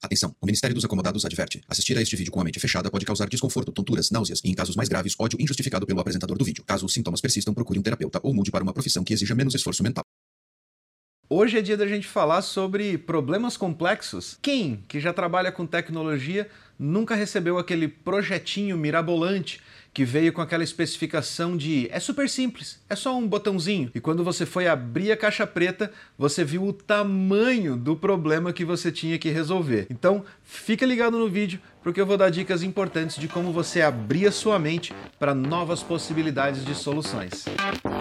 Atenção! O Ministério dos Acomodados adverte. Assistir a este vídeo com a mente fechada pode causar desconforto, tonturas, náuseas e, em casos mais graves, ódio injustificado pelo apresentador do vídeo. Caso os sintomas persistam, procure um terapeuta ou mude para uma profissão que exija menos esforço mental. Hoje é dia da gente falar sobre problemas complexos. Quem que já trabalha com tecnologia nunca recebeu aquele projetinho mirabolante que veio com aquela especificação de é super simples, é só um botãozinho. E quando você foi abrir a caixa preta, você viu o tamanho do problema que você tinha que resolver. Então, fica ligado no vídeo porque eu vou dar dicas importantes de como você abrir a sua mente para novas possibilidades de soluções. gente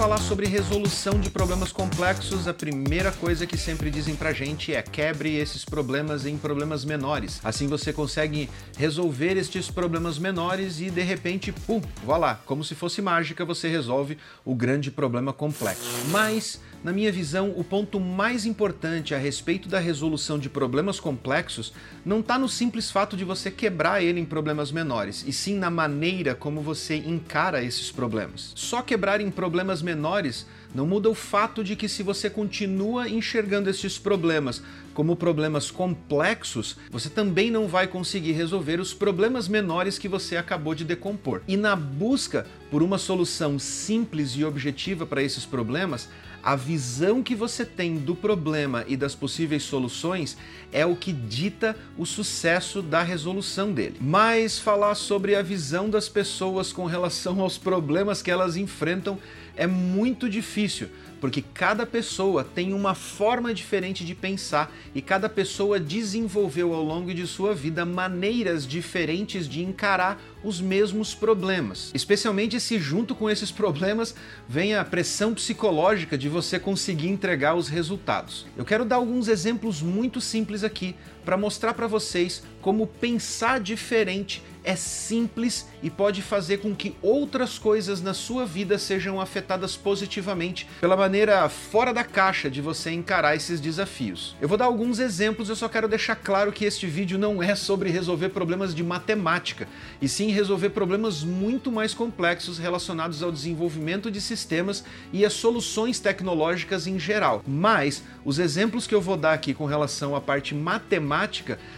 falar sobre resolução de problemas complexos, a primeira coisa que sempre dizem pra gente é quebre esses problemas em problemas menores. Assim você consegue resolver estes problemas menores e de repente, pum, vá lá, como se fosse mágica, você resolve o grande problema complexo. Mas na minha visão, o ponto mais importante a respeito da resolução de problemas complexos não está no simples fato de você quebrar ele em problemas menores, e sim na maneira como você encara esses problemas. Só quebrar em problemas menores não muda o fato de que se você continua enxergando esses problemas como problemas complexos, você também não vai conseguir resolver os problemas menores que você acabou de decompor. E na busca por uma solução simples e objetiva para esses problemas, a visão que você tem do problema e das possíveis soluções é o que dita o sucesso da resolução dele. Mas falar sobre a visão das pessoas com relação aos problemas que elas enfrentam é muito difícil, porque cada pessoa tem uma forma diferente de pensar e cada pessoa desenvolveu ao longo de sua vida maneiras diferentes de encarar os mesmos problemas. Especialmente se junto com esses problemas vem a pressão psicológica de você conseguir entregar os resultados. Eu quero dar alguns exemplos muito simples aqui para mostrar para vocês como pensar diferente é simples e pode fazer com que outras coisas na sua vida sejam afetadas positivamente pela maneira fora da caixa de você encarar esses desafios. Eu vou dar alguns exemplos, eu só quero deixar claro que este vídeo não é sobre resolver problemas de matemática, e sim resolver problemas muito mais complexos relacionados ao desenvolvimento de sistemas e às soluções tecnológicas em geral. Mas os exemplos que eu vou dar aqui com relação à parte matemática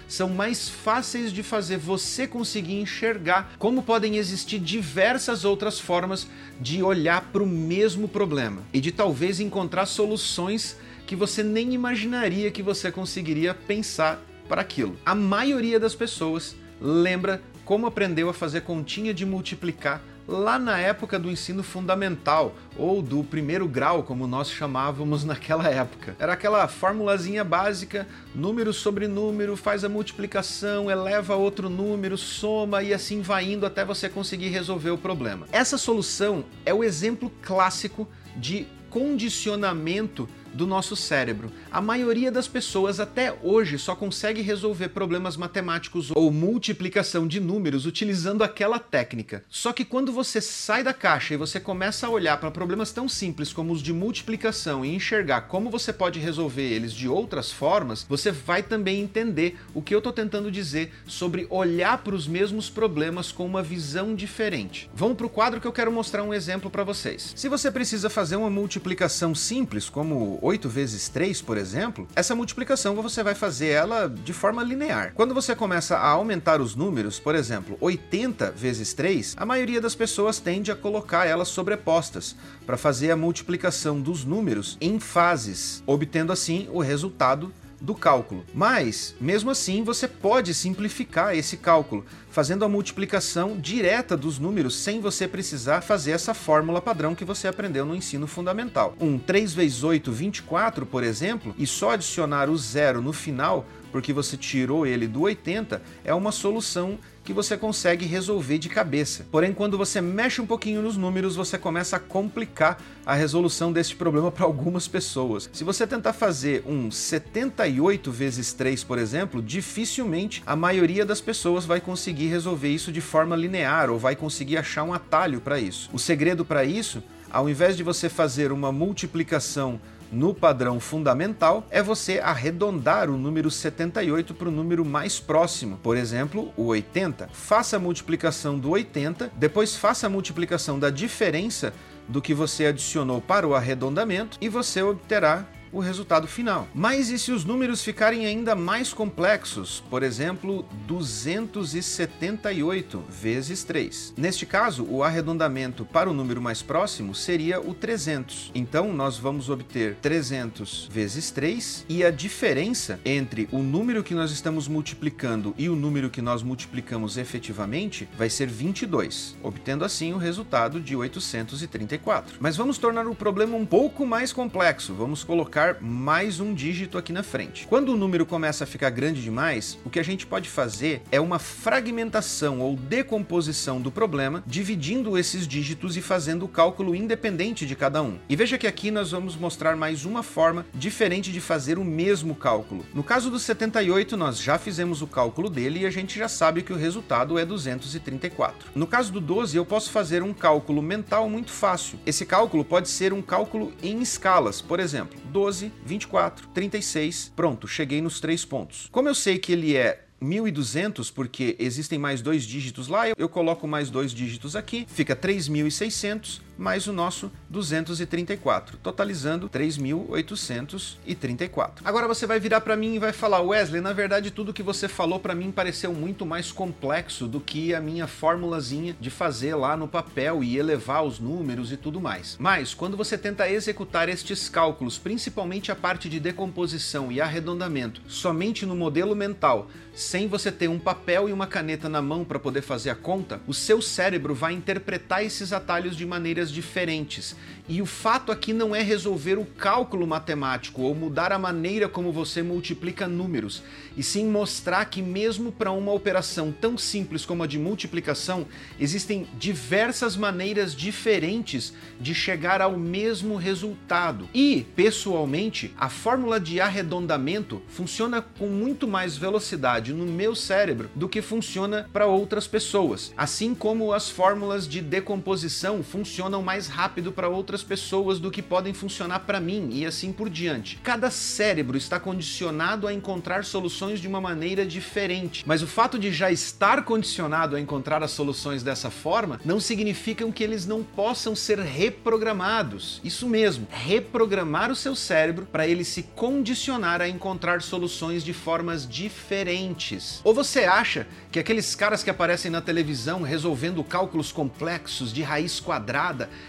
são mais fáceis de fazer você conseguir enxergar como podem existir diversas outras formas de olhar para o mesmo problema e de talvez encontrar soluções que você nem imaginaria que você conseguiria pensar para aquilo. A maioria das pessoas lembra como aprendeu a fazer continha de multiplicar lá na época do ensino fundamental, ou do primeiro grau, como nós chamávamos naquela época. Era aquela formulazinha básica, número sobre número, faz a multiplicação, eleva outro número, soma e assim vai indo até você conseguir resolver o problema. Essa solução é o exemplo clássico de condicionamento do nosso cérebro. A maioria das pessoas até hoje só consegue resolver problemas matemáticos ou multiplicação de números utilizando aquela técnica. Só que quando você sai da caixa e você começa a olhar para problemas tão simples como os de multiplicação e enxergar como você pode resolver eles de outras formas, você vai também entender o que eu estou tentando dizer sobre olhar para os mesmos problemas com uma visão diferente. Vamos para o quadro que eu quero mostrar um exemplo para vocês. Se você precisa fazer uma multiplicação simples, como 8 vezes 3, por exemplo, essa multiplicação você vai fazer ela de forma linear. Quando você começa a aumentar os números, por exemplo, 80 vezes 3, a maioria das pessoas tende a colocar elas sobrepostas para fazer a multiplicação dos números em fases, obtendo assim o resultado do cálculo. Mas, mesmo assim, você pode simplificar esse cálculo, fazendo a multiplicação direta dos números sem você precisar fazer essa fórmula padrão que você aprendeu no ensino fundamental. Um 3 vezes 8, 24, por exemplo, e só adicionar o zero no final, porque você tirou ele do 80, é uma solução que você consegue resolver de cabeça. Porém, quando você mexe um pouquinho nos números, você começa a complicar a resolução deste problema para algumas pessoas. Se você tentar fazer um 78 vezes 3, por exemplo, dificilmente a maioria das pessoas vai conseguir resolver isso de forma linear ou vai conseguir achar um atalho para isso. O segredo para isso ao invés de você fazer uma multiplicação no padrão fundamental é você arredondar o número 78 para o número mais próximo, por exemplo, o 80. Faça a multiplicação do 80, depois faça a multiplicação da diferença do que você adicionou para o arredondamento e você obterá o resultado final. Mas e se os números ficarem ainda mais complexos? Por exemplo, 278 vezes 3. Neste caso, o arredondamento para o número mais próximo seria o 300. Então, nós vamos obter 300 vezes 3 e a diferença entre o número que nós estamos multiplicando e o número que nós multiplicamos efetivamente vai ser 22, obtendo assim o resultado de 834. Mas vamos tornar o problema um pouco mais complexo. Vamos colocar colocar mais um dígito aqui na frente. Quando o número começa a ficar grande demais, o que a gente pode fazer é uma fragmentação ou decomposição do problema, dividindo esses dígitos e fazendo o cálculo independente de cada um. E veja que aqui nós vamos mostrar mais uma forma diferente de fazer o mesmo cálculo. No caso do 78, nós já fizemos o cálculo dele e a gente já sabe que o resultado é 234. No caso do 12, eu posso fazer um cálculo mental muito fácil. Esse cálculo pode ser um cálculo em escalas, por exemplo, 12 12, 24, 36. Pronto, cheguei nos três pontos. Como eu sei que ele é 1200, porque existem mais dois dígitos lá, eu, coloco mais dois dígitos aqui, fica 3600 mais o nosso 234, totalizando 3.834. Agora você vai virar para mim e vai falar, Wesley, na verdade tudo que você falou para mim pareceu muito mais complexo do que a minha formulazinha de fazer lá no papel e elevar os números e tudo mais. Mas quando você tenta executar estes cálculos, principalmente a parte de decomposição e arredondamento, somente no modelo mental, sem você ter um papel e uma caneta na mão para poder fazer a conta, o seu cérebro vai interpretar esses atalhos de maneiras diferentes. E o fato aqui não é resolver o cálculo matemático ou mudar a maneira como você multiplica números, e sim mostrar que, mesmo para uma operação tão simples como a de multiplicação, existem diversas maneiras diferentes de chegar ao mesmo resultado. E, pessoalmente, a fórmula de arredondamento funciona com muito mais velocidade no meu cérebro do que funciona para outras pessoas, assim como as fórmulas de decomposição funcionam funcionam mais rápido para outras pessoas do que podem funcionar para mim e assim por diante. Cada cérebro está condicionado a encontrar soluções de uma maneira diferente, mas o fato de já estar condicionado a encontrar as soluções dessa forma não significa que eles não possam ser reprogramados. Isso mesmo, reprogramar o seu cérebro para ele se condicionar a encontrar soluções de formas diferentes. Ou você acha que aqueles caras que aparecem na televisão resolvendo cálculos complexos de raiz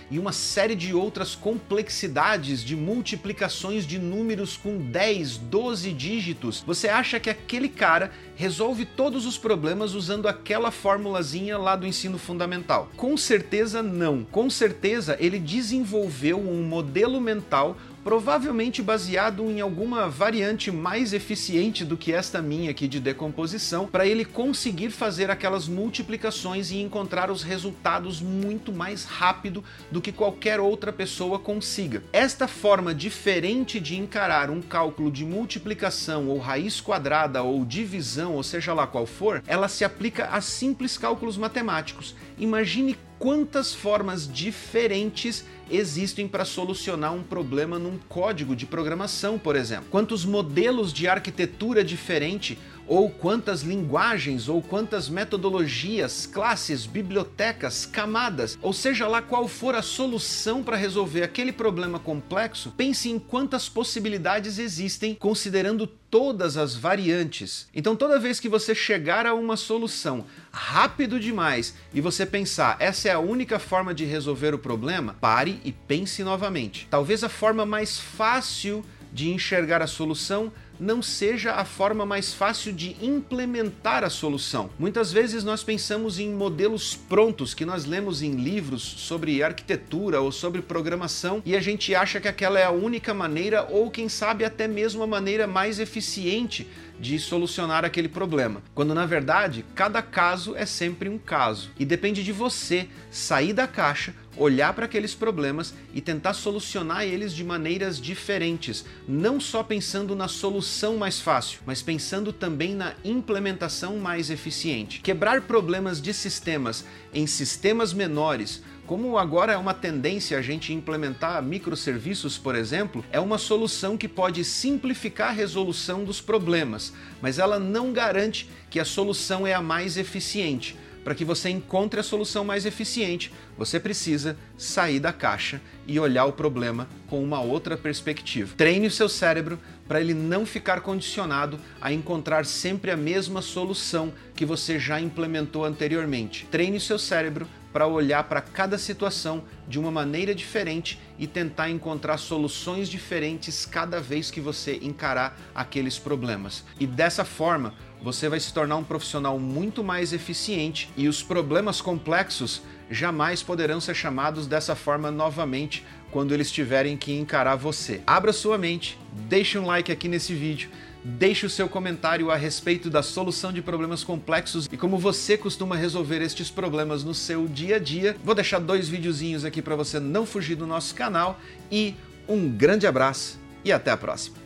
e uma série de outras complexidades de multiplicações de números com 10, 12 dígitos, você acha que aquele cara resolve todos os problemas usando aquela formulazinha lá do ensino fundamental? Com certeza não. Com certeza ele desenvolveu um modelo mental provavelmente baseado em alguma variante mais eficiente do que esta minha aqui de decomposição, para ele conseguir fazer aquelas multiplicações e encontrar os resultados muito mais rápido do que qualquer outra pessoa consiga. Esta forma diferente de encarar um cálculo de multiplicação ou raiz quadrada ou divisão, ou seja lá qual for, ela se aplica a simples cálculos matemáticos. Imagine quantas formas diferentes existem para solucionar um problema num código de programação, por exemplo. Quantos modelos de arquitetura diferente ou quantas linguagens, ou quantas metodologias, classes, bibliotecas, camadas, ou seja lá qual for a solução para resolver aquele problema complexo, pense em quantas possibilidades existem considerando todas as variantes. Então, toda vez que você chegar a uma solução rápido demais e você pensar essa é a única forma de resolver o problema, pare e pense novamente. Talvez a forma mais fácil de enxergar a solução não seja a forma mais fácil de implementar a solução. Muitas vezes nós pensamos em modelos prontos que nós lemos em livros sobre arquitetura ou sobre programação e a gente acha que aquela é a única maneira ou quem sabe até mesmo a maneira mais eficiente de solucionar aquele problema. Quando na verdade, cada caso é sempre um caso e depende de você sair da caixa, olhar para aqueles problemas e tentar solucionar eles de maneiras diferentes, não só pensando na solução mais fácil, mas pensando também na implementação mais eficiente. Quebrar problemas de sistemas em sistemas menores Como agora é uma tendência a gente implementar microserviços, por exemplo, é uma solução que pode simplificar a resolução dos problemas, mas ela não garante que a solução é a mais eficiente. Para que você encontre a solução mais eficiente, você precisa sair da caixa e olhar o problema com uma outra perspectiva. Treine o seu cérebro para ele não ficar condicionado a encontrar sempre a mesma solução que você já implementou anteriormente. Treine o seu cérebro para olhar para cada situação de uma maneira diferente e tentar encontrar soluções diferentes cada vez que você encarar aqueles problemas. E dessa forma, você vai se tornar um profissional muito mais eficiente e os problemas complexos jamais poderão ser chamados dessa forma novamente quando eles tiverem que encarar você. Abra sua mente, deixe um like aqui nesse vídeo Deixe o seu comentário a respeito da solução de problemas complexos e como você costuma resolver estes problemas no seu dia a dia. Vou deixar dois videozinhos aqui para você não fugir do nosso canal e um grande abraço e até a próxima.